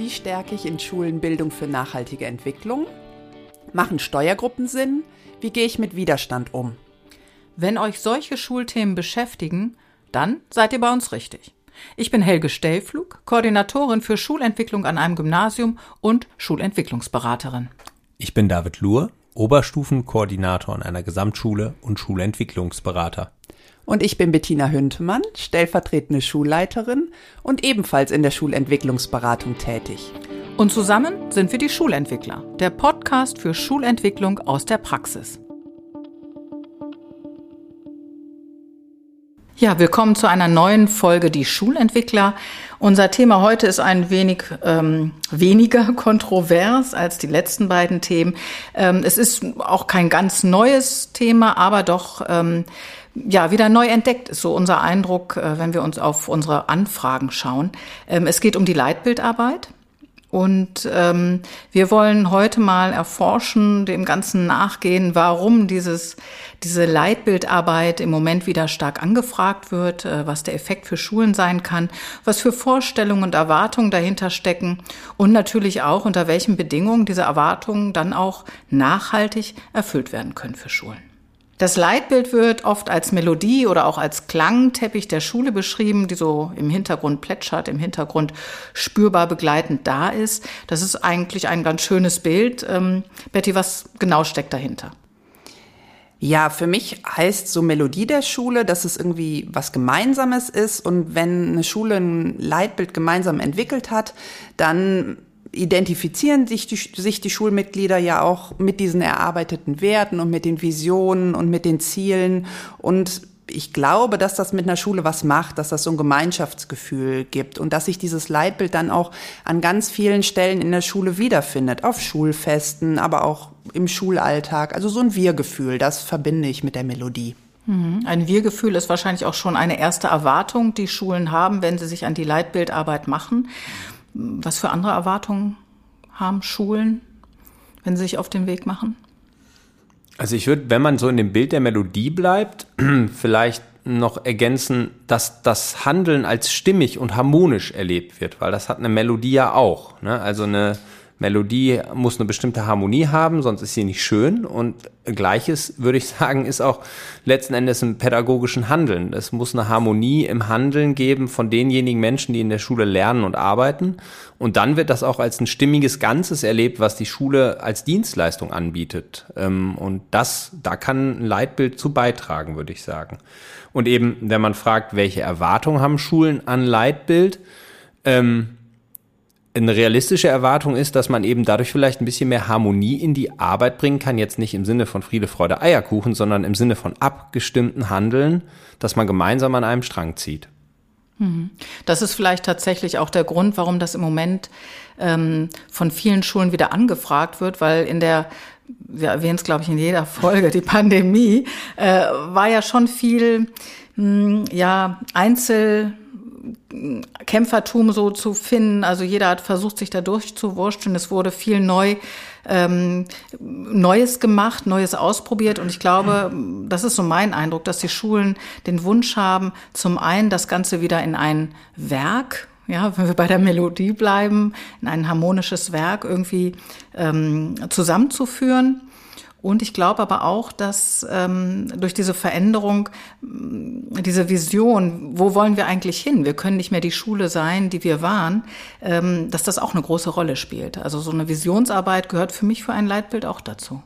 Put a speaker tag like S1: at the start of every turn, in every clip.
S1: Wie stärke ich in Schulen Bildung für nachhaltige Entwicklung? Machen Steuergruppen Sinn? Wie gehe ich mit Widerstand um?
S2: Wenn euch solche Schulthemen beschäftigen, dann seid ihr bei uns richtig. Ich bin Helge Stellflug, Koordinatorin für Schulentwicklung an einem Gymnasium und Schulentwicklungsberaterin.
S3: Ich bin David Luhr, Oberstufenkoordinator an einer Gesamtschule und Schulentwicklungsberater.
S1: Und ich bin Bettina Hüntemann, stellvertretende Schulleiterin und ebenfalls in der Schulentwicklungsberatung tätig.
S2: Und zusammen sind wir die Schulentwickler, der Podcast für Schulentwicklung aus der Praxis. Ja, willkommen zu einer neuen Folge Die Schulentwickler. Unser Thema heute ist ein wenig ähm, weniger kontrovers als die letzten beiden Themen. Ähm, es ist auch kein ganz neues Thema, aber doch ähm, ja wieder neu entdeckt ist so unser Eindruck, äh, wenn wir uns auf unsere Anfragen schauen. Ähm, es geht um die Leitbildarbeit. Und ähm, wir wollen heute mal erforschen, dem Ganzen nachgehen, warum dieses, diese Leitbildarbeit im Moment wieder stark angefragt wird, äh, was der Effekt für Schulen sein kann, was für Vorstellungen und Erwartungen dahinter stecken und natürlich auch, unter welchen Bedingungen diese Erwartungen dann auch nachhaltig erfüllt werden können für Schulen. Das Leitbild wird oft als Melodie oder auch als Klangteppich der Schule beschrieben, die so im Hintergrund plätschert, im Hintergrund spürbar begleitend da ist. Das ist eigentlich ein ganz schönes Bild. Ähm, Betty, was genau steckt dahinter?
S1: Ja, für mich heißt so Melodie der Schule, dass es irgendwie was Gemeinsames ist. Und wenn eine Schule ein Leitbild gemeinsam entwickelt hat, dann identifizieren sich die, sich die Schulmitglieder ja auch mit diesen erarbeiteten Werten und mit den Visionen und mit den Zielen. Und ich glaube, dass das mit einer Schule was macht, dass das so ein Gemeinschaftsgefühl gibt und dass sich dieses Leitbild dann auch an ganz vielen Stellen in der Schule wiederfindet. Auf Schulfesten, aber auch im Schulalltag. Also so ein Wir-Gefühl, das verbinde ich mit der Melodie.
S2: Mhm. Ein Wir-Gefühl ist wahrscheinlich auch schon eine erste Erwartung, die Schulen haben, wenn sie sich an die Leitbildarbeit machen. Was für andere Erwartungen haben Schulen, wenn sie sich auf den Weg machen?
S3: Also ich würde, wenn man so in dem Bild der Melodie bleibt, vielleicht noch ergänzen, dass das Handeln als stimmig und harmonisch erlebt wird, weil das hat eine Melodie ja auch. Ne? Also eine Melodie muss eine bestimmte Harmonie haben, sonst ist sie nicht schön. Und gleiches, würde ich sagen, ist auch letzten Endes im pädagogischen Handeln. Es muss eine Harmonie im Handeln geben von denjenigen Menschen, die in der Schule lernen und arbeiten. Und dann wird das auch als ein stimmiges Ganzes erlebt, was die Schule als Dienstleistung anbietet. Ähm, und das, da kann ein Leitbild zu beitragen, würde ich sagen. Und eben, wenn man fragt, welche Erwartungen haben Schulen an Leitbild, ähm, eine realistische Erwartung ist, dass man eben dadurch vielleicht ein bisschen mehr Harmonie in die Arbeit bringen kann. Jetzt nicht im Sinne von Friede, Freude, Eierkuchen, sondern im Sinne von abgestimmten Handeln, dass man gemeinsam an einem Strang zieht.
S2: Mhm. Das ist vielleicht tatsächlich auch der Grund, warum das im Moment ähm, von vielen Schulen wieder angefragt wird, weil in der wir erwähnen es, glaube ich, in jeder Folge, die Pandemie, äh, war ja schon viel, mh, hm, ja, Einzel, Kämpfertum so zu finden. Also jeder hat versucht, sich da durchzuwurschteln. Es wurde viel neu, ähm, Neues gemacht, Neues ausprobiert. Und ich glaube, das ist so mein Eindruck, dass die Schulen den Wunsch haben, zum einen das Ganze wieder in ein Werk ja, wenn wir bei der Melodie bleiben, in ein harmonisches Werk irgendwie ähm, zusammenzuführen. Und ich glaube aber auch, dass ähm, durch diese Veränderung, diese Vision, wo wollen wir eigentlich hin? Wir können nicht mehr die Schule sein, die wir waren, ähm, dass das auch eine große Rolle spielt. Also so eine Visionsarbeit gehört für mich für ein Leitbild auch dazu.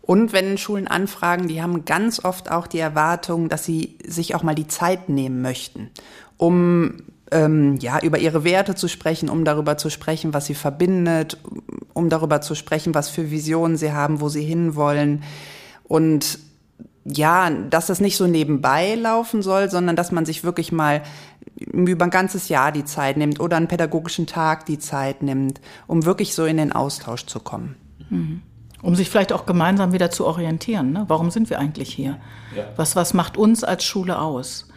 S1: Und wenn Schulen anfragen, die haben ganz oft auch die Erwartung, dass sie sich auch mal die Zeit nehmen möchten, um ähm, ja, über ihre Werte zu sprechen, um darüber zu sprechen, was sie verbindet, um darüber zu sprechen, was für Visionen sie haben, wo sie hinwollen. Und ja, dass das nicht so nebenbei laufen soll, sondern dass man sich wirklich mal über ein ganzes Jahr die Zeit nimmt oder einen pädagogischen Tag die Zeit nimmt, um wirklich so in den Austausch zu kommen.
S2: Mhm. Um sich vielleicht auch gemeinsam wieder zu orientieren. Ne? Warum sind wir eigentlich hier? Ja. Was, was macht uns als Schule aus?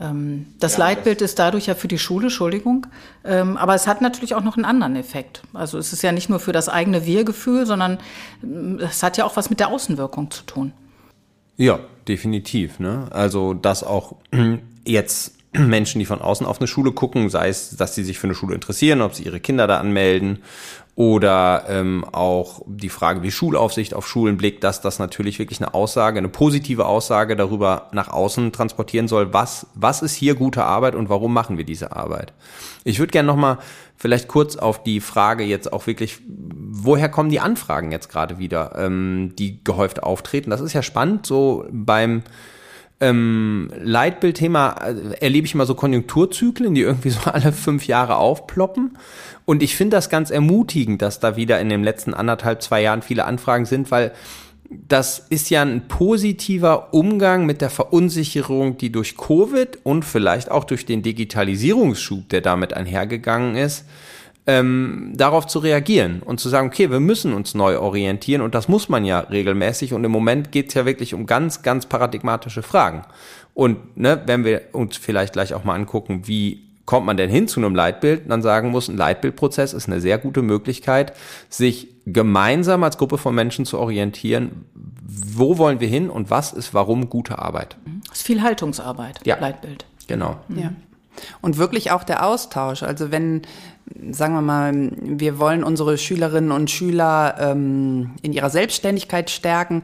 S2: Ähm, das ja, Leitbild das ist dadurch ja für die Schule, Entschuldigung, ähm, aber es hat natürlich auch noch einen anderen Effekt. Also es ist ja nicht nur für das eigene Wir-Gefühl, sondern ähm, es hat ja auch was mit der Außenwirkung zu tun.
S3: Ja, definitiv. Ne? Also dass auch jetzt Menschen, die von außen auf eine Schule gucken, sei es, dass sie sich für eine Schule interessieren, ob sie ihre Kinder da anmelden oder ähm, auch die Frage, wie Schulaufsicht auf Schulen blickt, dass das natürlich wirklich eine Aussage, eine positive Aussage darüber nach außen transportieren soll, was, was ist hier gute Arbeit und warum machen wir diese Arbeit. Ich würde gerne nochmal vielleicht kurz auf die Frage jetzt auch wirklich, woher kommen die Anfragen jetzt gerade wieder, ähm, die gehäuft auftreten. Das ist ja spannend, so beim ähm, Leitbildthema äh, erlebe ich immer so Konjunkturzyklen, die irgendwie so alle fünf Jahre aufploppen. Und ich finde das ganz ermutigend, dass da wieder in den letzten anderthalb, zwei Jahren viele Anfragen sind, weil das ist ja ein positiver Umgang mit der Verunsicherung, die durch Covid und vielleicht auch durch den Digitalisierungsschub, der damit einhergegangen ist, ähm, darauf zu reagieren und zu sagen, okay, wir müssen uns neu orientieren und das muss man ja regelmäßig und im Moment geht es ja wirklich um ganz, ganz paradigmatische Fragen. Und ne, wenn wir uns vielleicht gleich auch mal angucken, wie kommt man denn hin zu einem Leitbild, dann sagen muss, ein Leitbildprozess ist eine sehr gute Möglichkeit, sich gemeinsam als Gruppe von Menschen zu orientieren, wo wollen wir hin und was ist warum gute Arbeit.
S2: Das ist viel Haltungsarbeit,
S3: ja.
S2: Leitbild.
S3: Genau.
S1: Ja. Und wirklich auch der Austausch. Also wenn, sagen wir mal, wir wollen unsere Schülerinnen und Schüler ähm, in ihrer Selbstständigkeit stärken,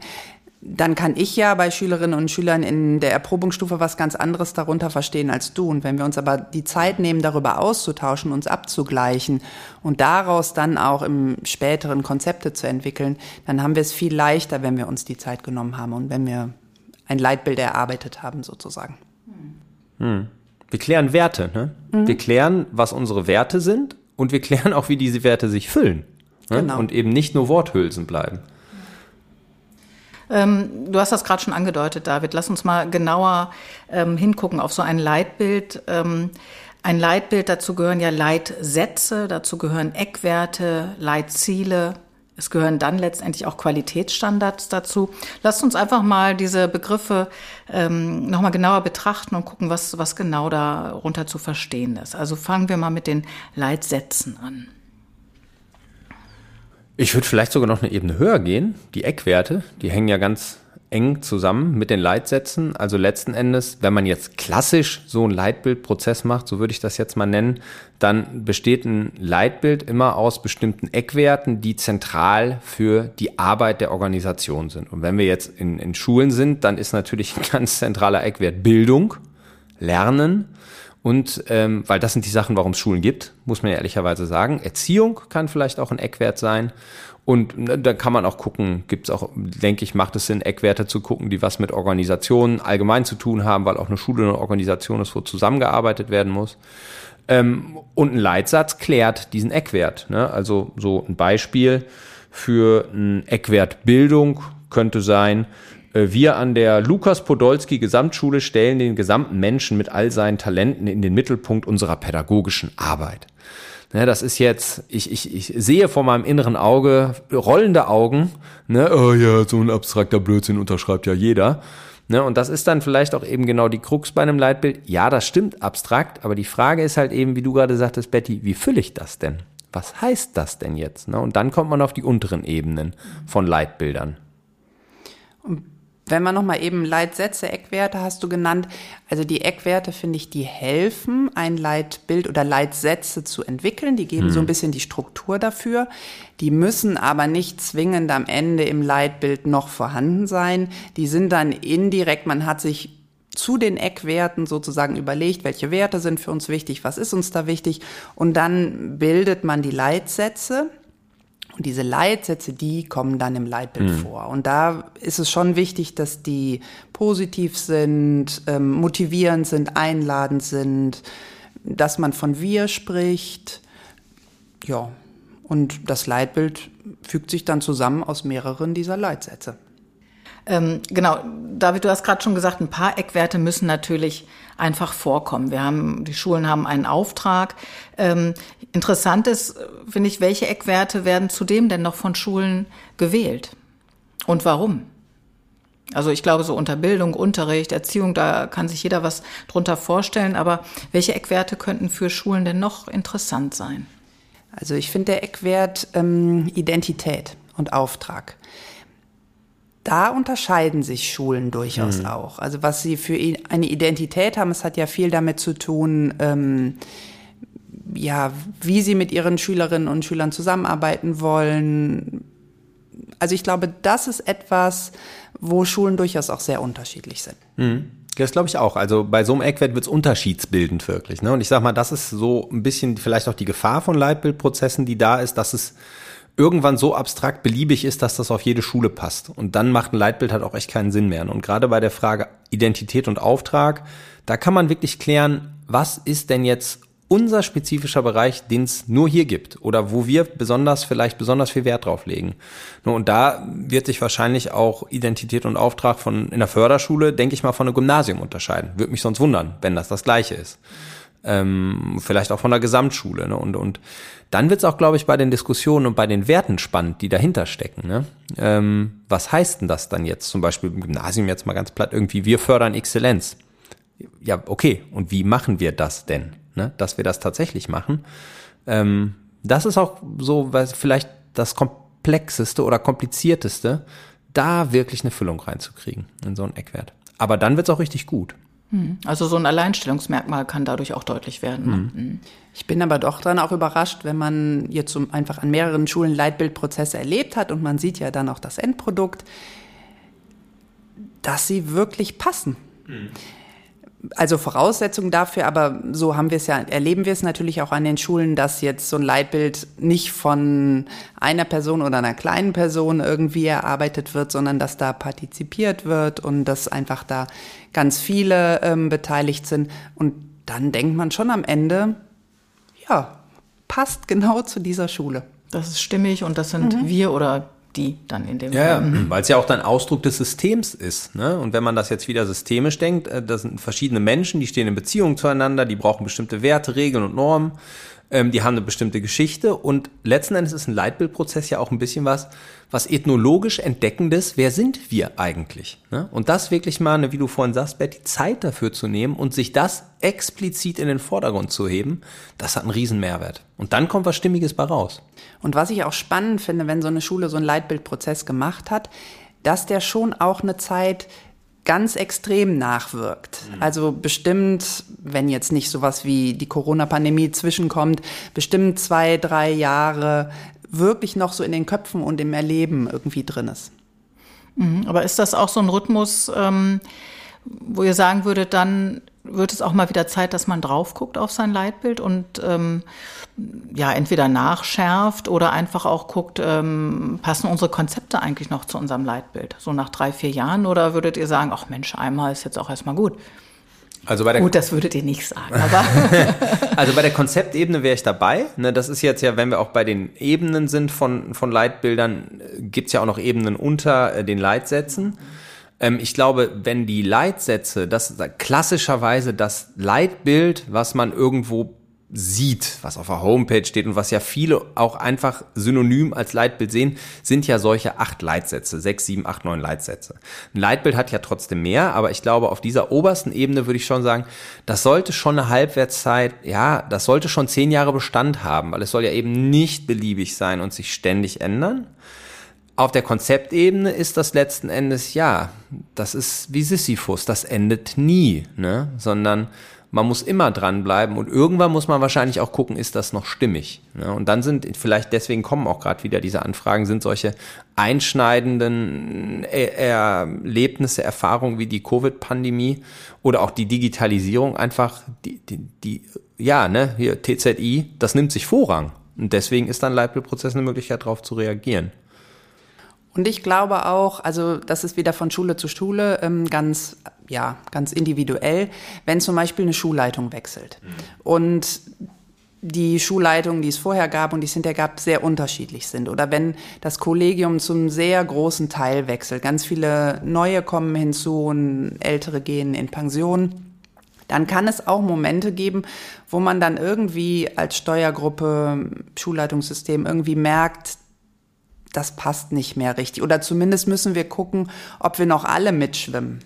S1: dann kann ich ja bei Schülerinnen und Schülern in der Erprobungsstufe was ganz anderes darunter verstehen als du. Und wenn wir uns aber die Zeit nehmen, darüber auszutauschen, uns abzugleichen und daraus dann auch im späteren Konzepte zu entwickeln, dann haben wir es viel leichter, wenn wir uns die Zeit genommen haben und wenn wir ein Leitbild erarbeitet haben, sozusagen.
S3: Hm. Wir klären Werte. Ne? Mhm. Wir klären, was unsere Werte sind und wir klären auch, wie diese Werte sich füllen. Ne? Genau. Und eben nicht nur Worthülsen bleiben.
S2: Ähm, du hast das gerade schon angedeutet, David. Lass uns mal genauer ähm, hingucken auf so ein Leitbild. Ähm, ein Leitbild, dazu gehören ja Leitsätze, dazu gehören Eckwerte, Leitziele, es gehören dann letztendlich auch Qualitätsstandards dazu. Lasst uns einfach mal diese Begriffe ähm, nochmal genauer betrachten und gucken, was, was genau darunter zu verstehen ist. Also fangen wir mal mit den Leitsätzen an.
S3: Ich würde vielleicht sogar noch eine Ebene höher gehen. Die Eckwerte, die hängen ja ganz eng zusammen mit den Leitsätzen. Also letzten Endes, wenn man jetzt klassisch so einen Leitbildprozess macht, so würde ich das jetzt mal nennen, dann besteht ein Leitbild immer aus bestimmten Eckwerten, die zentral für die Arbeit der Organisation sind. Und wenn wir jetzt in, in Schulen sind, dann ist natürlich ein ganz zentraler Eckwert Bildung, Lernen. Und ähm, weil das sind die Sachen, warum es Schulen gibt, muss man ja ehrlicherweise sagen. Erziehung kann vielleicht auch ein Eckwert sein. Und ne, da kann man auch gucken, gibt es auch, denke ich, macht es Sinn, Eckwerte zu gucken, die was mit Organisationen allgemein zu tun haben, weil auch eine Schule eine Organisation ist, wo zusammengearbeitet werden muss. Ähm, und ein Leitsatz klärt diesen Eckwert. Ne? Also so ein Beispiel für ein Eckwert Bildung könnte sein, äh, wir an der Lukas Podolski Gesamtschule stellen den gesamten Menschen mit all seinen Talenten in den Mittelpunkt unserer pädagogischen Arbeit. Ne, das ist jetzt, ich, ich, ich sehe vor meinem inneren Auge rollende Augen. Ne, oh ja, so ein abstrakter Blödsinn unterschreibt ja jeder. Ne, und das ist dann vielleicht auch eben genau die Krux bei einem Leitbild. Ja, das stimmt abstrakt, aber die Frage ist halt eben, wie du gerade sagtest, Betty, wie fülle ich das denn? Was heißt das denn jetzt? Ne? Und dann kommt man auf die unteren Ebenen von Leitbildern.
S1: Und wenn man nochmal eben Leitsätze, Eckwerte hast du genannt. Also die Eckwerte, finde ich, die helfen, ein Leitbild oder Leitsätze zu entwickeln. Die geben hm. so ein bisschen die Struktur dafür. Die müssen aber nicht zwingend am Ende im Leitbild noch vorhanden sein. Die sind dann indirekt, man hat sich zu den Eckwerten sozusagen überlegt, welche Werte sind für uns wichtig, was ist uns da wichtig. Und dann bildet man die Leitsätze und diese Leitsätze, die kommen dann im Leitbild mhm. vor. Und da ist es schon wichtig, dass die positiv sind, ähm, motivierend sind, einladend sind, dass man von wir spricht. Ja, und das Leitbild fügt sich dann zusammen aus mehreren dieser Leitsätze.
S2: Ähm, genau, David, du hast gerade schon gesagt, ein paar Eckwerte müssen natürlich einfach vorkommen. Wir haben, die Schulen haben einen Auftrag. Ähm, interessant ist, finde ich, welche Eckwerte werden zudem denn noch von Schulen gewählt? Und warum? Also ich glaube, so unter Bildung, Unterricht, Erziehung, da kann sich jeder was drunter vorstellen. Aber welche Eckwerte könnten für Schulen denn noch interessant sein?
S1: Also ich finde der Eckwert ähm, Identität und Auftrag da unterscheiden sich Schulen durchaus mhm. auch. Also was sie für eine Identität haben, es hat ja viel damit zu tun, ähm, ja, wie sie mit ihren Schülerinnen und Schülern zusammenarbeiten wollen. Also ich glaube, das ist etwas, wo Schulen durchaus auch sehr unterschiedlich sind.
S3: Mhm. Das glaube ich auch. Also bei so einem Eckwert wird es unterschiedsbildend wirklich. Ne? Und ich sage mal, das ist so ein bisschen vielleicht auch die Gefahr von Leitbildprozessen, die da ist, dass es irgendwann so abstrakt beliebig ist, dass das auf jede Schule passt. Und dann macht ein Leitbild halt auch echt keinen Sinn mehr. Und gerade bei der Frage Identität und Auftrag, da kann man wirklich klären, was ist denn jetzt unser spezifischer Bereich, den es nur hier gibt oder wo wir besonders vielleicht besonders viel Wert drauf legen. Und da wird sich wahrscheinlich auch Identität und Auftrag von in der Förderschule, denke ich mal, von einem Gymnasium unterscheiden. Würde mich sonst wundern, wenn das das Gleiche ist. Ähm, vielleicht auch von der Gesamtschule. Ne? Und, und dann wird es auch, glaube ich, bei den Diskussionen und bei den Werten spannend, die dahinter stecken. Ne? Ähm, was heißt denn das dann jetzt zum Beispiel im Gymnasium jetzt mal ganz platt irgendwie, wir fördern Exzellenz. Ja, okay, und wie machen wir das denn? ne, dass wir das tatsächlich machen. Ähm, das ist auch so, weil vielleicht das komplexeste oder komplizierteste, da wirklich eine Füllung reinzukriegen in so einen Eckwert. Aber dann wird's auch richtig gut.
S2: Hm. Also so ein Alleinstellungsmerkmal kann dadurch auch deutlich werden.
S1: Mhm. Ich bin aber doch dann auch überrascht, wenn man jetzt einfach an mehreren Schulen Leitbildprozesse erlebt hat und man sieht ja dann auch das Endprodukt, dass sie wirklich passen. Mhm also Voraussetzung dafür, aber so haben wir es ja, erleben wir es natürlich auch an den Schulen, dass jetzt so ein Leitbild nicht von einer Person oder einer kleinen Person irgendwie erarbeitet wird, sondern dass da partizipiert wird und dass einfach da ganz viele ähm, beteiligt sind. Und dann denkt man schon am Ende, ja, passt genau zu dieser Schule.
S2: Das ist stimmig und das sind mhm. wir oder die dann in dem
S3: Ja, ja mhm. weil es ja auch dann Ausdruck des Systems ist. Ne? Und wenn man das jetzt wieder systemisch denkt, äh, das sind verschiedene Menschen, die stehen in Beziehung zueinander, die brauchen bestimmte Werte, Regeln und Normen ähm, die haben eine bestimmte Geschichte und letzten Endes ist ein Leitbildprozess ja auch ein bisschen was, was ethnologisch entdeckendes, wer sind wir eigentlich? Ne? Und das wirklich mal, wie du vorhin sagst, Betty, Zeit dafür zu nehmen und sich das explizit in den Vordergrund zu heben, das hat einen riesen Mehrwert. Und dann kommt was Stimmiges bei raus.
S1: Und was ich auch spannend finde, wenn so eine Schule so einen Leitbildprozess gemacht hat, dass der schon auch eine Zeit ganz extrem nachwirkt. Mhm. Also bestimmt, wenn jetzt nicht sowas wie die Corona-Pandemie zwischenkommt, bestimmt zwei, drei Jahre wirklich noch so in den Köpfen und im Erleben irgendwie drin ist.
S2: Mhm. Aber ist das auch so ein Rhythmus, ähm, wo ihr sagen würdet, dann wird es auch mal wieder Zeit, dass man drauf guckt auf sein Leitbild und ähm, ja entweder nachschärft oder einfach auch guckt, ähm, passen unsere Konzepte eigentlich noch zu unserem Leitbild? So nach drei, vier Jahren oder würdet ihr sagen, ach Mensch, einmal ist jetzt auch erstmal gut?
S3: Also bei der
S2: Gut, das würdet ihr nicht sagen, aber.
S3: also bei der Konzeptebene wäre ich dabei. Ne, das ist jetzt ja, wenn wir auch bei den Ebenen sind von, von Leitbildern, gibt's ja auch noch Ebenen unter äh, den Leitsätzen. Ähm, ich glaube, wenn die Leitsätze, das klassischerweise das Leitbild, was man irgendwo sieht, was auf der Homepage steht und was ja viele auch einfach synonym als Leitbild sehen, sind ja solche acht Leitsätze, sechs, sieben, acht, neun Leitsätze. Ein Leitbild hat ja trotzdem mehr, aber ich glaube, auf dieser obersten Ebene würde ich schon sagen, das sollte schon eine Halbwertszeit, ja, das sollte schon zehn Jahre Bestand haben, weil es soll ja eben nicht beliebig sein und sich ständig ändern. Auf der Konzeptebene ist das letzten Endes, ja, das ist wie Sisyphus, das endet nie, ne? sondern man muss immer dranbleiben und irgendwann muss man wahrscheinlich auch gucken, ist das noch stimmig. Ne? Und dann sind, vielleicht deswegen kommen auch gerade wieder diese Anfragen, sind solche einschneidenden Erlebnisse, Erfahrungen wie die Covid-Pandemie oder auch die Digitalisierung einfach, die, die, die, ja, ne, hier TZI, das nimmt sich Vorrang. Und deswegen ist dann Leitbildprozess eine Möglichkeit, darauf zu reagieren.
S1: Und ich glaube auch, also das ist wieder von Schule zu Schule ähm, ganz, ja, ganz individuell, wenn zum Beispiel eine Schulleitung wechselt mhm. und die Schulleitungen, die es vorher gab und die es hinterher gab, sehr unterschiedlich sind. Oder wenn das Kollegium zum sehr großen Teil wechselt, ganz viele neue kommen hinzu und ältere gehen in Pension, dann kann es auch Momente geben, wo man dann irgendwie als Steuergruppe, Schulleitungssystem irgendwie merkt, das passt nicht mehr richtig. Oder zumindest müssen wir gucken, ob wir noch alle mitschwimmen.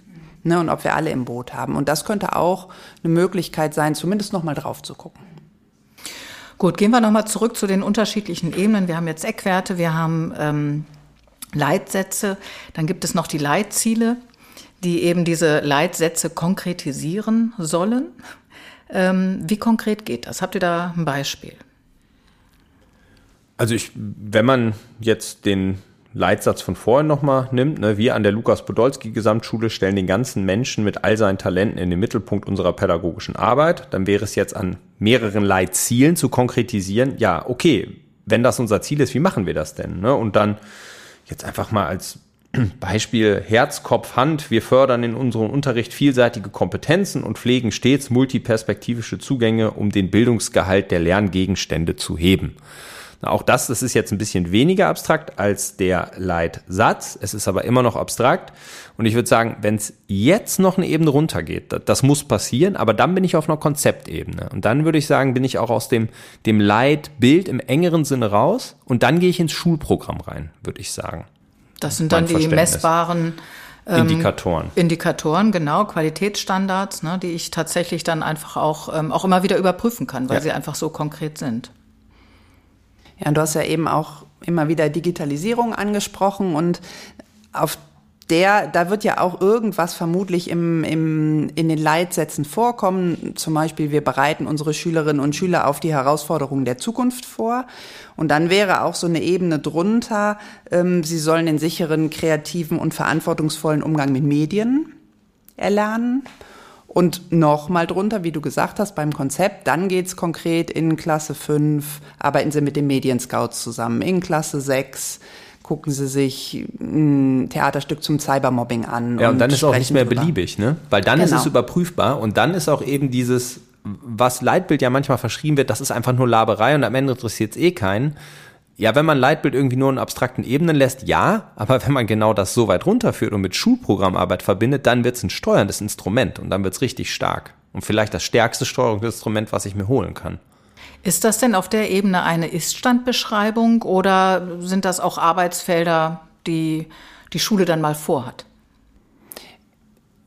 S1: Ne, und ob wir alle im Boot haben. Und das könnte auch eine Möglichkeit sein, zumindest noch mal drauf zu gucken.
S2: Gut, gehen wir noch mal zurück zu den unterschiedlichen Ebenen. Wir haben jetzt Eckwerte, wir haben ähm, Leitsätze. Dann gibt es noch die Leitziele, die eben diese Leitsätze konkretisieren sollen. Ähm, wie konkret geht das? Habt ihr da ein Beispiel?
S3: Also ich, wenn man jetzt den Leitsatz von vorhin nochmal nimmt, ne, wir an der Lukas-Podolski-Gesamtschule stellen den ganzen Menschen mit all seinen Talenten in den Mittelpunkt unserer pädagogischen Arbeit, dann wäre es jetzt an mehreren Leitzielen zu konkretisieren, ja, okay, wenn das unser Ziel ist, wie machen wir das denn? Ne? Und dann jetzt einfach mal als Beispiel Herz, Kopf, Hand. Wir fördern in unserem Unterricht vielseitige Kompetenzen und pflegen stets multiperspektivische Zugänge, um den Bildungsgehalt der Lerngegenstände zu heben. Auch das, das ist jetzt ein bisschen weniger abstrakt als der Leitsatz. Es ist aber immer noch abstrakt. Und ich würde sagen, wenn es jetzt noch eine Ebene runtergeht, das, das, muss passieren, aber dann bin ich auf einer Konzeptebene. Und dann würde ich sagen, bin ich auch aus dem, dem Leitbild im engeren Sinne raus und dann gehe ich ins Schulprogramm rein, würde ich sagen.
S2: Das sind dann die messbaren
S3: ähm, Indikatoren.
S2: Indikatoren, genau, Qualitätsstandards, ne, die ich tatsächlich dann einfach auch, ähm, auch immer wieder überprüfen kann, weil ja. sie einfach so konkret sind.
S1: Ja, du hast ja eben auch immer wieder Digitalisierung angesprochen und auf der, da wird ja auch irgendwas vermutlich im, im, in den Leitsätzen vorkommen. Zum Beispiel, wir bereiten unsere Schülerinnen und Schüler auf die Herausforderungen der Zukunft vor. Und dann wäre auch so eine Ebene drunter, ähm, sie sollen den sicheren, kreativen und verantwortungsvollen Umgang mit Medien erlernen. Und nochmal drunter, wie du gesagt hast, beim Konzept, dann geht's konkret in Klasse 5, arbeiten sie mit den Medienscouts zusammen. In Klasse 6 gucken sie sich ein Theaterstück zum Cybermobbing an.
S3: Ja, und, und dann ist auch nicht mehr drüber. beliebig, ne? Weil dann genau. ist es überprüfbar und dann ist auch eben dieses, was Leitbild ja manchmal verschrieben wird, das ist einfach nur Laberei und am Ende interessiert es eh keinen. Ja, wenn man Leitbild irgendwie nur in abstrakten Ebenen lässt, ja, aber wenn man genau das so weit runterführt und mit Schulprogrammarbeit verbindet, dann wird es ein steuerndes Instrument und dann wird es richtig stark. Und vielleicht das stärkste Steuerungsinstrument, was ich mir holen kann.
S2: Ist das denn auf der Ebene eine Iststandbeschreibung oder sind das auch Arbeitsfelder, die die Schule dann mal vorhat?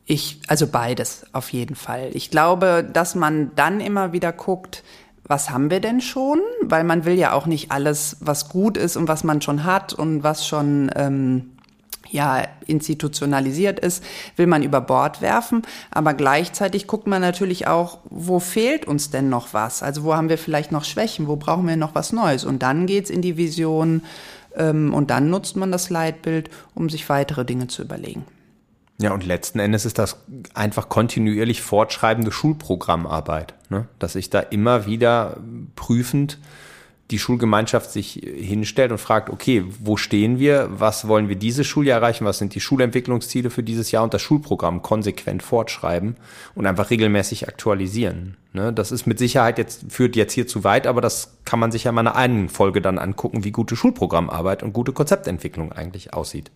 S1: Ich, also beides auf jeden Fall. Ich glaube, dass man dann immer wieder guckt, was haben wir denn schon? Weil man will ja auch nicht alles, was gut ist und was man schon hat und was schon ähm, ja institutionalisiert ist, will man über Bord werfen. Aber gleichzeitig guckt man natürlich auch, wo fehlt uns denn noch was? Also wo haben wir vielleicht noch Schwächen? Wo brauchen wir noch was Neues? Und dann geht's in die Vision ähm, und dann nutzt man das Leitbild, um sich weitere Dinge zu überlegen.
S3: Ja, und letzten Endes ist das einfach kontinuierlich fortschreibende Schulprogrammarbeit, ne? dass ich da immer wieder prüfend die Schulgemeinschaft sich hinstellt und fragt, okay, wo stehen wir? Was wollen wir dieses Schuljahr erreichen? Was sind die Schulentwicklungsziele für dieses Jahr und das Schulprogramm konsequent fortschreiben und einfach regelmäßig aktualisieren? Ne? Das ist mit Sicherheit jetzt, führt jetzt hier zu weit, aber das kann man sich ja mal in einer einen Folge dann angucken, wie gute Schulprogrammarbeit und gute Konzeptentwicklung eigentlich aussieht.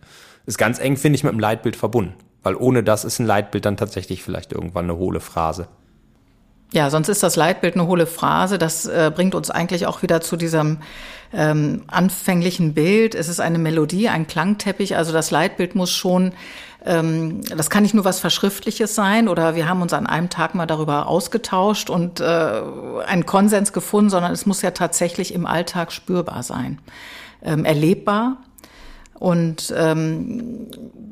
S3: Ist ganz eng, finde ich, mit dem Leitbild verbunden. Weil ohne das ist ein Leitbild dann tatsächlich vielleicht irgendwann eine hohle Phrase.
S2: Ja, sonst ist das Leitbild eine hohle Phrase. Das äh, bringt uns eigentlich auch wieder zu diesem ähm, anfänglichen Bild. Es ist eine Melodie, ein Klangteppich. Also das Leitbild muss schon, ähm, das kann nicht nur was Verschriftliches sein oder wir haben uns an einem Tag mal darüber ausgetauscht und äh, einen Konsens gefunden, sondern es muss ja tatsächlich im Alltag spürbar sein, ähm, erlebbar und ähm,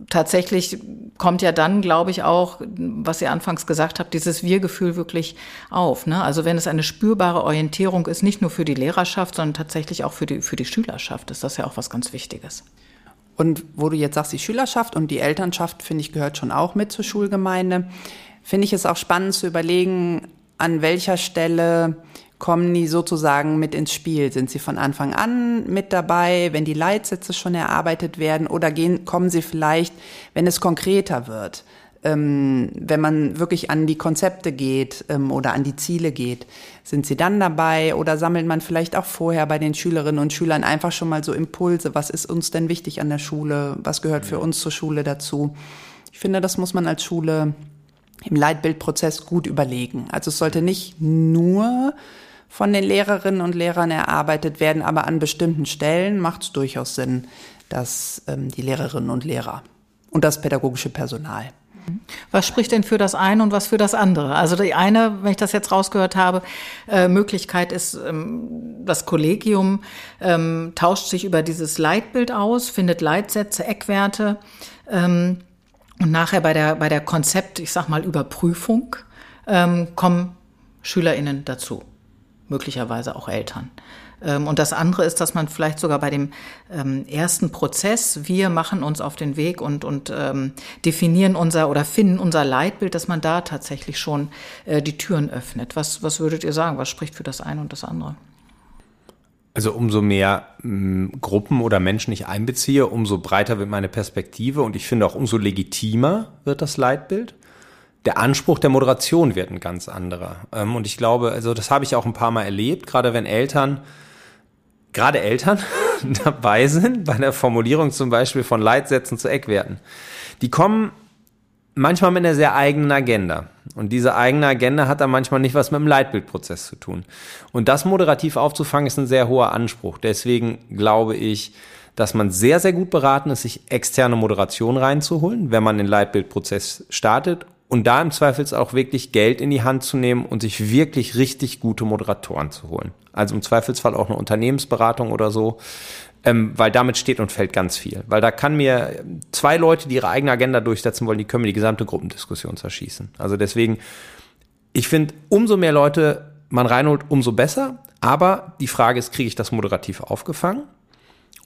S2: tatsächlich kommt ja dann, glaube ich, auch, was ihr anfangs gesagt habt, dieses Wir-Gefühl wirklich auf. Ne? Also wenn es eine spürbare Orientierung ist, nicht nur für die Lehrerschaft, sondern tatsächlich auch für die, für die Schülerschaft, ist das ja auch was ganz Wichtiges.
S1: Und wo du jetzt sagst, die Schülerschaft und die Elternschaft, finde ich, gehört schon auch mit zur Schulgemeinde, finde ich es auch spannend zu überlegen, an welcher Stelle kommen die sozusagen mit ins Spiel? Sind sie von Anfang an mit dabei, wenn die Leitsätze schon erarbeitet werden oder gehen, kommen sie vielleicht, wenn es konkreter wird? Ähm, wenn man wirklich an die Konzepte geht ähm, oder an die Ziele geht, sind sie dann dabei oder sammelt man vielleicht auch vorher bei den Schülerinnen und Schülern einfach schon mal so Impulse, was ist uns denn wichtig an der Schule, was gehört für uns zur Schule dazu? Ich finde, das muss man als Schule im Leitbildprozess gut überlegen. Also es sollte nicht nur von den Lehrerinnen und Lehrern erarbeitet werden, aber an bestimmten Stellen macht es durchaus Sinn, dass ähm, die Lehrerinnen und Lehrer und das pädagogische Personal
S2: Was spricht denn für das eine und was für das andere? Also die eine, wenn ich das jetzt rausgehört habe, äh, Möglichkeit ist, ähm, das Kollegium ähm, tauscht sich über dieses Leitbild aus, findet Leitsätze, Eckwerte ähm, und nachher bei der, bei der Konzept, ich sag mal, Überprüfung ähm, kommen SchülerInnen dazu, möglicherweise auch Eltern. Ähm, und das andere ist, dass man vielleicht sogar bei dem ähm, ersten Prozess, wir machen uns auf den Weg und, und ähm, definieren unser oder finden unser Leitbild, dass man da tatsächlich schon äh, die Türen öffnet. Was, was würdet ihr sagen? Was spricht für das eine und das andere?
S3: Also umso mehr mh, Gruppen oder Menschen ich einbeziehe, umso breiter wird meine Perspektive und ich finde auch umso legitimer wird das Leitbild. Der Anspruch der Moderation wird ein ganz anderer. Ähm, und ich glaube, also das habe ich auch ein paar Mal erlebt, gerade wenn Eltern gerade Eltern dabei sind, bei der Formulierung zum Beispiel von Leitsätzen zu Eckwerten. Die kommen manchmal mit einer sehr eigenen Agenda. Und diese eigene Agenda hat dann manchmal nicht was mit dem Leitbildprozess zu tun. Und das moderativ aufzufangen, ist ein sehr hoher Anspruch. Deswegen glaube ich, dass man sehr, sehr gut beraten ist, sich externe Moderation reinzuholen, wenn man den Leitbildprozess startet und da im Zweifels auch wirklich Geld in die Hand zu nehmen und sich wirklich richtig gute Moderatoren zu holen. Also im Zweifelsfall auch eine Unternehmensberatung oder so, ähm, weil damit steht und fällt ganz viel. Weil da kann mir zwei Leute, die ihre eigene Agenda durchsetzen wollen, die können mir die gesamte Gruppendiskussion zerschießen. Also deswegen, ich finde, umso mehr Leute man reinholt, umso besser. Aber die Frage ist, kriege ich das moderativ aufgefangen?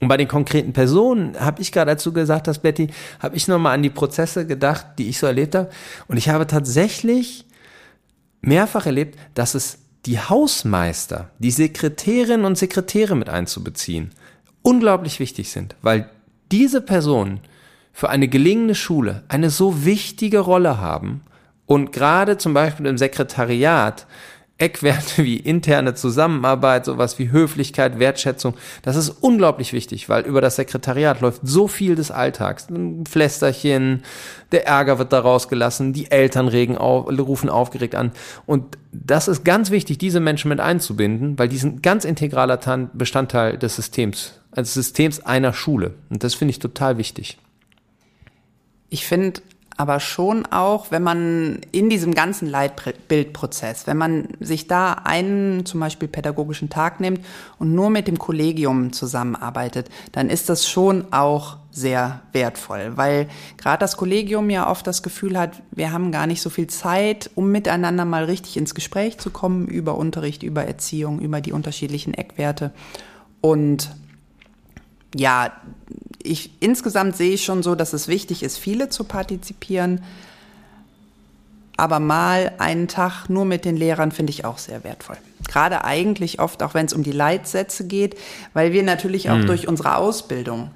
S3: Und bei den konkreten Personen habe ich gerade, du gesagt hast, Betty, habe ich nochmal an die Prozesse gedacht, die ich so erlebt habe. Und ich habe tatsächlich mehrfach erlebt, dass es die Hausmeister, die Sekretärinnen und Sekretäre mit einzubeziehen, unglaublich wichtig sind, weil diese Personen für eine gelingende Schule eine so wichtige Rolle haben und gerade zum Beispiel im Sekretariat Eckwerte wie interne Zusammenarbeit, sowas wie Höflichkeit, Wertschätzung, das ist unglaublich wichtig, weil über das Sekretariat läuft so viel des Alltags. Ein Flästerchen, der Ärger wird da rausgelassen, die Eltern regen auf, rufen aufgeregt an. Und das ist ganz wichtig, diese Menschen mit einzubinden, weil die sind ganz integraler Bestandteil des Systems, des Systems einer Schule. Und das finde ich total wichtig.
S1: Ich finde aber schon auch, wenn man in diesem ganzen Leitbildprozess, wenn man sich da einen zum Beispiel pädagogischen Tag nimmt und nur mit dem Kollegium zusammenarbeitet, dann ist das schon auch sehr wertvoll, weil gerade das Kollegium ja oft das Gefühl hat, wir haben gar nicht so viel Zeit, um miteinander mal richtig ins Gespräch zu kommen über Unterricht, über Erziehung, über die unterschiedlichen Eckwerte. Und ja, ich, insgesamt sehe ich schon so, dass es wichtig ist, viele zu partizipieren. Aber mal einen Tag nur mit den Lehrern finde ich auch sehr wertvoll. Gerade eigentlich oft, auch wenn es um die Leitsätze geht, weil wir natürlich auch mhm. durch unsere Ausbildung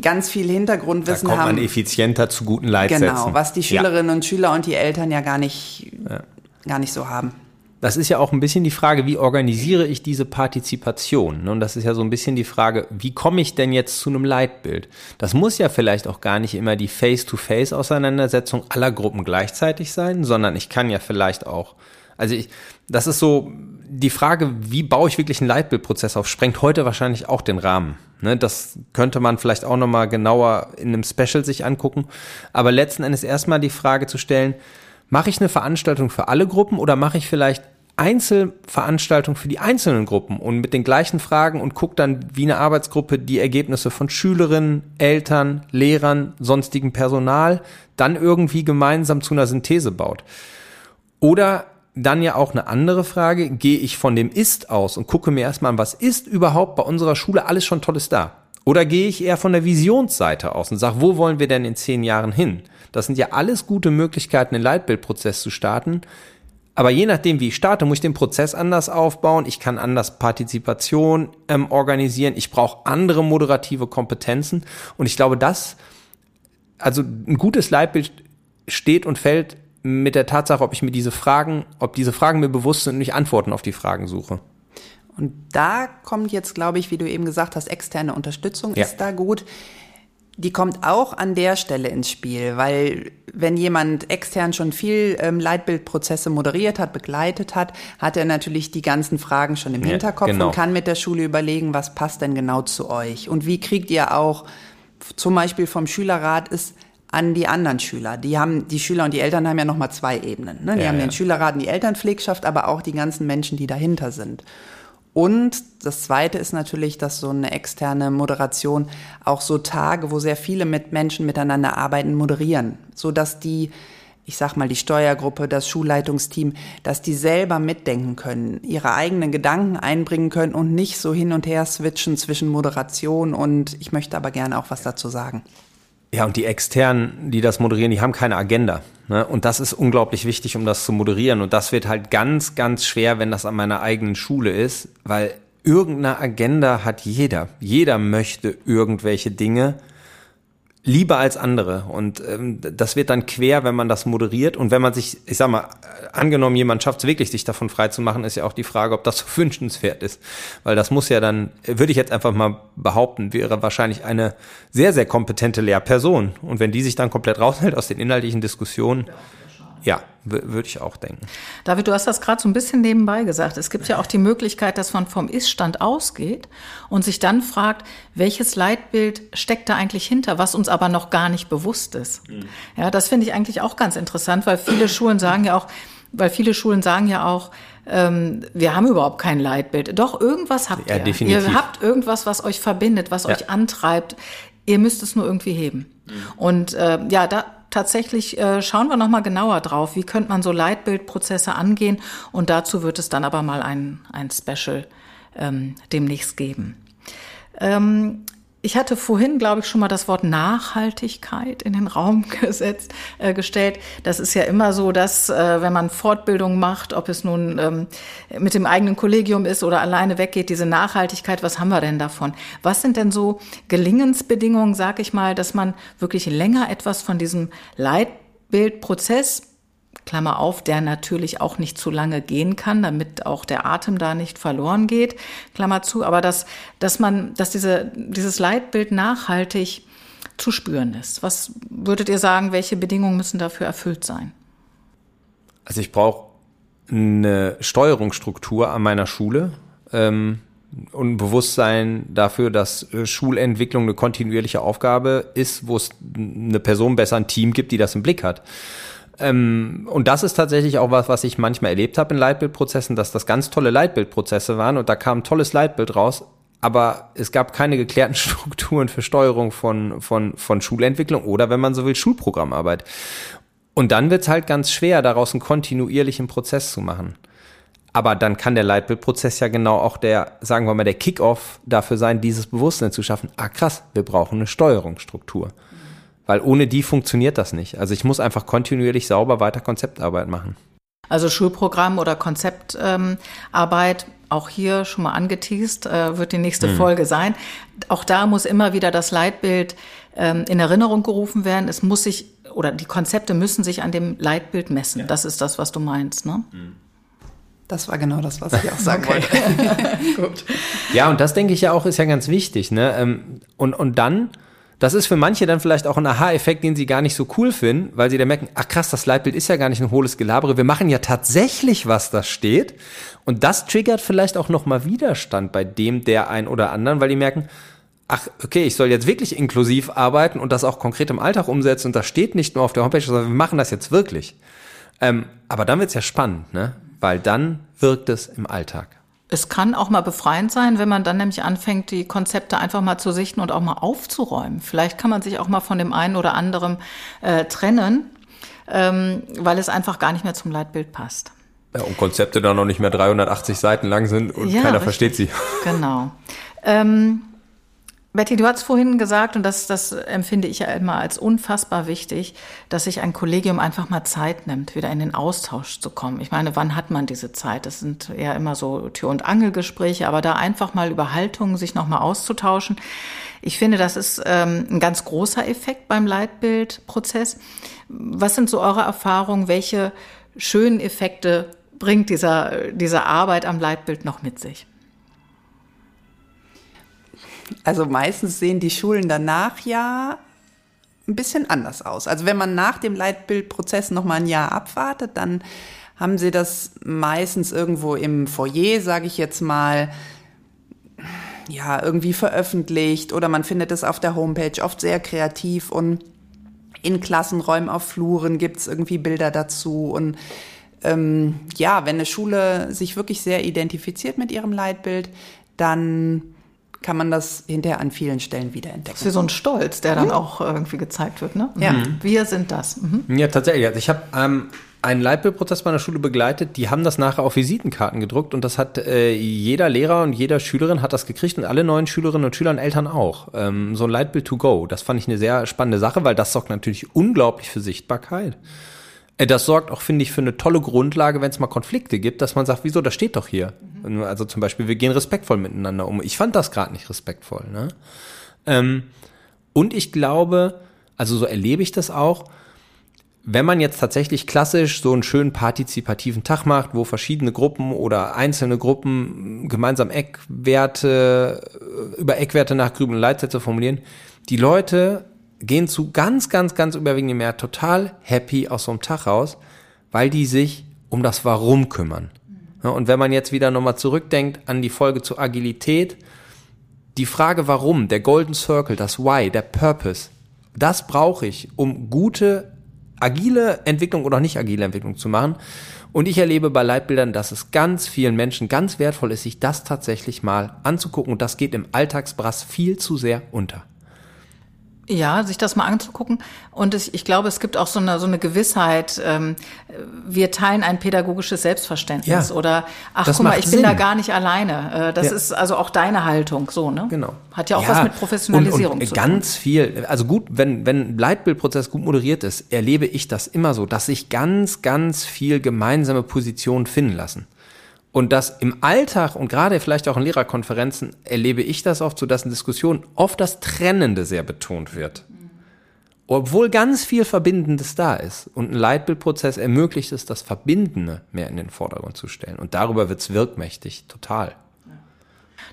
S1: ganz viel Hintergrundwissen
S3: da kommt
S1: haben.
S3: man effizienter zu guten Leitsätzen.
S1: Genau, was die Schülerinnen ja. und Schüler und die Eltern ja gar nicht, ja. gar nicht so haben
S3: das ist ja auch ein bisschen die Frage, wie organisiere ich diese Partizipation? Und das ist ja so ein bisschen die Frage, wie komme ich denn jetzt zu einem Leitbild? Das muss ja vielleicht auch gar nicht immer die Face-to-Face-Auseinandersetzung aller Gruppen gleichzeitig sein, sondern ich kann ja vielleicht auch, also ich, das ist so die Frage, wie baue ich wirklich einen Leitbildprozess auf, sprengt heute wahrscheinlich auch den Rahmen. Ne, das könnte man vielleicht auch nochmal genauer in einem Special sich angucken. Aber letzten Endes erstmal die Frage zu stellen, Mache ich eine Veranstaltung für alle Gruppen oder mache ich vielleicht Einzelveranstaltungen für die einzelnen Gruppen und mit den gleichen Fragen und gucke dann wie eine Arbeitsgruppe die Ergebnisse von Schülerinnen, Eltern, Lehrern, sonstigem Personal dann irgendwie gemeinsam zu einer Synthese baut. Oder dann ja auch eine andere Frage, gehe ich von dem Ist aus und gucke mir erstmal an, was ist überhaupt bei unserer Schule alles schon Tolles da? Oder gehe ich eher von der Visionsseite aus und sage, wo wollen wir denn in zehn Jahren hin? Das sind ja alles gute Möglichkeiten, den Leitbildprozess zu starten. Aber je nachdem, wie ich starte, muss ich den Prozess anders aufbauen. Ich kann anders Partizipation ähm, organisieren. Ich brauche andere moderative Kompetenzen. Und ich glaube, das, also ein gutes Leitbild steht und fällt mit der Tatsache, ob ich mir diese Fragen, ob diese Fragen mir bewusst sind und ich Antworten auf die Fragen suche.
S1: Und da kommt jetzt, glaube ich, wie du eben gesagt hast, externe Unterstützung ja. ist da gut die kommt auch an der Stelle ins Spiel, weil wenn jemand extern schon viel ähm, Leitbildprozesse moderiert hat, begleitet hat, hat er natürlich die ganzen Fragen schon im ja, Hinterkopf genau. und kann mit der Schule überlegen, was passt denn genau zu euch und wie kriegt ihr auch zum Beispiel vom Schülerrat ist an die anderen Schüler. Die haben, die Schüler und die Eltern haben ja nochmal zwei Ebenen. Ne? Die
S3: Ja,
S1: haben
S3: ja.
S1: den Schülerrat und die Elternpflegschaft, aber auch die ganzen Menschen, die dahinter sind. Und das Zweite ist natürlich, dass so eine externe Moderation auch so Tage, wo sehr viele mit Menschen miteinander arbeiten, moderieren, so dass die, ich sag mal, die Steuergruppe, das Schulleitungsteam, dass die selber mitdenken können, ihre eigenen Gedanken einbringen können und nicht so hin und her switchen zwischen Moderation und ich möchte aber gerne auch was dazu sagen.
S3: Ja, und die externen, die das moderieren, die haben keine Agenda. Ne? Und das ist unglaublich wichtig, um das zu moderieren. Und das wird halt ganz, ganz schwer, wenn das an meiner eigenen Schule ist, weil irgendeine Agenda hat jeder. Jeder möchte irgendwelche Dinge lieber als andere. Und ähm, das wird dann quer, wenn man das moderiert. Und wenn man sich, ich sag mal, äh, angenommen, jemand schafft es wirklich, sich davon frei zu machen, ist ja auch die Frage, ob das so wünschenswert ist. Weil das muss ja dann, würde ich jetzt einfach mal behaupten, wäre wahrscheinlich eine sehr, sehr kompetente Lehrperson. Und wenn die sich dann komplett raushält aus den inhaltlichen Diskussionen, ja, würde ich auch denken.
S2: David, du hast das gerade so ein bisschen nebenbei gesagt. Es gibt ja auch die Möglichkeit, dass man vom Ist-Stand ausgeht und sich dann fragt, welches Leitbild steckt da eigentlich hinter, was uns aber noch gar nicht bewusst ist. Ja, das finde ich eigentlich auch ganz interessant, weil viele Schulen sagen ja auch, weil viele Schulen sagen ja auch, ähm, wir haben überhaupt kein Leitbild. Doch, irgendwas habt
S3: Ja,
S2: ihr.
S3: definitiv.
S2: Ihr habt irgendwas, was euch verbindet, was
S3: Ja.
S2: euch antreibt. Ihr müsst es nur irgendwie heben. Und äh, ja, da tatsächlich äh, schauen wir noch mal genauer drauf. Wie könnte man so Leitbildprozesse angehen? Und dazu wird es dann aber mal ein, ein Special ähm, demnächst geben. Ähm, ich hatte vorhin, glaube ich, schon mal das Wort Nachhaltigkeit in den Raum gesetzt, äh, gestellt. Das ist ja immer so, dass äh, wenn man Fortbildung macht, ob es nun ähm, mit dem eigenen Kollegium ist oder alleine weggeht, diese Nachhaltigkeit, was haben wir denn davon? Was sind denn so Gelingensbedingungen, sag ich mal, dass man wirklich länger etwas von diesem Leitbildprozess Klammer auf, der natürlich auch nicht zu lange gehen kann, damit auch der Atem da nicht verloren geht, Klammer zu, aber dass, dass man, dass diese, dieses Leitbild nachhaltig zu spüren ist. Was würdet ihr sagen, welche Bedingungen müssen dafür erfüllt sein?
S3: Also ich brauche eine Steuerungsstruktur an meiner Schule ähm, und ein Bewusstsein dafür, dass äh, Schulentwicklung eine kontinuierliche Aufgabe ist, wo es eine Person besser ein Team gibt, die das im Blick hat. Ähm, und das ist tatsächlich auch was, was ich manchmal erlebt habe in Leitbildprozessen, dass das ganz tolle Leitbildprozesse waren und da kam ein tolles Leitbild raus, aber es gab keine geklärten Strukturen für Steuerung von, von, von Schulentwicklung oder, wenn man so will, Schulprogrammarbeit. Und dann wird's halt ganz schwer, daraus einen kontinuierlichen Prozess zu machen. Aber dann kann der Leitbildprozess ja genau auch der, sagen wir mal, der Kickoff dafür sein, dieses Bewusstsein zu schaffen. Ah, krass, wir brauchen eine Steuerungsstruktur. Weil ohne die funktioniert das nicht. Also ich muss einfach kontinuierlich sauber weiter Konzeptarbeit machen.
S2: Also Schulprogramm oder Konzeptarbeit, auch hier schon mal angeteased, äh, wird die nächste Folge sein. Auch da muss immer wieder das Leitbild ähm, in Erinnerung gerufen werden. Es muss sich, oder die Konzepte müssen sich an dem Leitbild messen. Das ist das, was du meinst, ne?
S1: Das war genau das, was ich auch sagen wollte.
S2: Gut.
S3: Ja, und das denke ich ja auch, ist ja ganz wichtig. Ne? Ähm, Und, und dann, das ist für manche dann vielleicht auch ein Aha-Effekt, den sie gar nicht so cool finden, weil sie dann merken, ach krass, das Leitbild ist ja gar nicht ein hohles Gelabere, wir machen ja tatsächlich, was da steht. Und das triggert vielleicht auch nochmal Widerstand bei dem, der ein oder anderen, weil die merken, ach, okay, ich soll jetzt wirklich inklusiv arbeiten und das auch konkret im Alltag umsetzen und das steht nicht nur auf der Homepage, sondern wir machen das jetzt wirklich. Ähm, aber dann wird's ja spannend, ne? Weil dann wirkt es im Alltag.
S2: Es kann auch mal befreiend sein, wenn man dann nämlich anfängt, die Konzepte einfach mal zu sichten und auch mal aufzuräumen. Vielleicht kann man sich auch mal von dem einen oder anderen äh, trennen, ähm, weil es einfach gar nicht mehr zum Leitbild passt.
S3: Ja, und Konzepte dann noch nicht mehr 380 Seiten lang sind und
S2: Ja,
S3: keiner
S2: richtig.
S3: versteht sie.
S2: Genau. Ähm, Betty, du hast vorhin gesagt, und das, das empfinde ich ja immer als unfassbar wichtig, dass sich ein Kollegium einfach mal Zeit nimmt, wieder in den Austausch zu kommen. Ich meine, wann hat man diese Zeit? Das sind eher immer so Tür- und Angelgespräche, aber da einfach mal über Haltungen sich nochmal auszutauschen. Ich finde, das ist ähm, ein ganz großer Effekt beim Leitbildprozess. Was sind so eure Erfahrungen? Welche schönen Effekte bringt dieser, diese Arbeit am Leitbild noch mit sich?
S1: Also meistens sehen die Schulen danach ja ein bisschen anders aus. Also wenn man nach dem Leitbildprozess noch mal ein Jahr abwartet, dann haben sie das meistens irgendwo im Foyer, sage ich jetzt mal, ja, irgendwie veröffentlicht oder man findet es auf der Homepage oft sehr kreativ und in Klassenräumen, auf Fluren gibt's irgendwie Bilder dazu. Und ähm, ja, wenn eine Schule sich wirklich sehr identifiziert mit ihrem Leitbild, dann kann man das hinterher an vielen Stellen wiederentdecken. Das
S2: ist wie so ein Stolz, der dann auch irgendwie gezeigt wird. Ne?
S1: Ja. Mhm.
S2: Wir sind das.
S3: Mhm. Ja, tatsächlich. Also ich habe ähm, einen Leitbildprozess bei einer Schule begleitet, die haben das nachher auf Visitenkarten gedruckt und das hat äh, jeder Lehrer und jeder Schülerin hat das gekriegt und alle neuen Schülerinnen und Schüler und Eltern auch. Ähm, so ein Leitbild to go. Das fand ich eine sehr spannende Sache, weil das sorgt natürlich unglaublich für Sichtbarkeit. Äh, das sorgt auch, finde ich, für eine tolle Grundlage, wenn es mal Konflikte gibt, dass man sagt, wieso, das steht doch hier. Mhm. Also zum Beispiel, wir gehen respektvoll miteinander um. Ich fand das gerade nicht respektvoll. Ne? Ähm, und ich glaube, also so erlebe ich das auch, wenn man jetzt tatsächlich klassisch so einen schönen partizipativen Tag macht, wo verschiedene Gruppen oder einzelne Gruppen gemeinsam Eckwerte, äh, über Eckwerte nachgrüben und Leitsätze formulieren, die Leute gehen zu ganz, ganz, ganz überwiegend mehr total happy aus so einem Tag raus, weil die sich um das Warum kümmern. Ja, und wenn man jetzt wieder nochmal zurückdenkt an die Folge zur Agilität, die Frage warum, der Golden Circle, das Why, der Purpose, das brauche ich, um gute agile Entwicklung oder nicht agile Entwicklung zu machen. Und ich erlebe bei Leitbildern, dass es ganz vielen Menschen ganz wertvoll ist, sich das tatsächlich mal anzugucken. Und das geht im Alltagsbrass viel zu sehr unter.
S2: Ja, sich das mal anzugucken. Und ich, ich glaube, es gibt auch so eine, so eine Gewissheit, ähm, wir teilen ein pädagogisches Selbstverständnis. Ja, oder, ach guck mal, ich Sinn. bin da gar nicht alleine. Äh, das ja. ist also auch deine Haltung, so, ne?
S3: Genau.
S2: Hat ja auch ja, was mit Professionalisierung und, und
S3: zu tun. Ganz viel. Also gut, wenn, wenn Leitbildprozess gut moderiert ist, erlebe ich das immer so, dass sich ganz, ganz viel gemeinsame Positionen finden lassen. Und das im Alltag und gerade vielleicht auch in Lehrerkonferenzen erlebe ich das oft so, dass in Diskussionen oft das Trennende sehr betont wird. Obwohl ganz viel Verbindendes da ist. Und ein Leitbildprozess ermöglicht es, das Verbindende mehr in den Vordergrund zu stellen. Und darüber wird es wirkmächtig, total.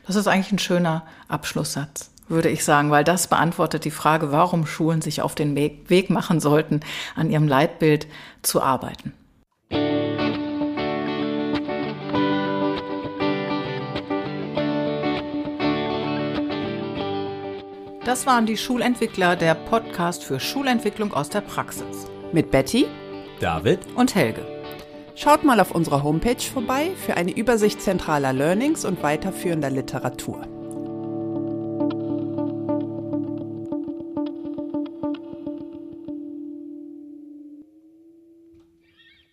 S2: Das ist eigentlich ein schöner Abschlusssatz, würde ich sagen, weil das beantwortet die Frage, warum Schulen sich auf den Weg machen sollten, an ihrem Leitbild zu arbeiten. Das waren die Schulentwickler, der Podcast für Schulentwicklung aus der Praxis.
S1: Mit Betty,
S3: David
S2: und Helge.
S1: Schaut mal auf unserer Homepage vorbei für eine Übersicht zentraler Learnings und weiterführender Literatur.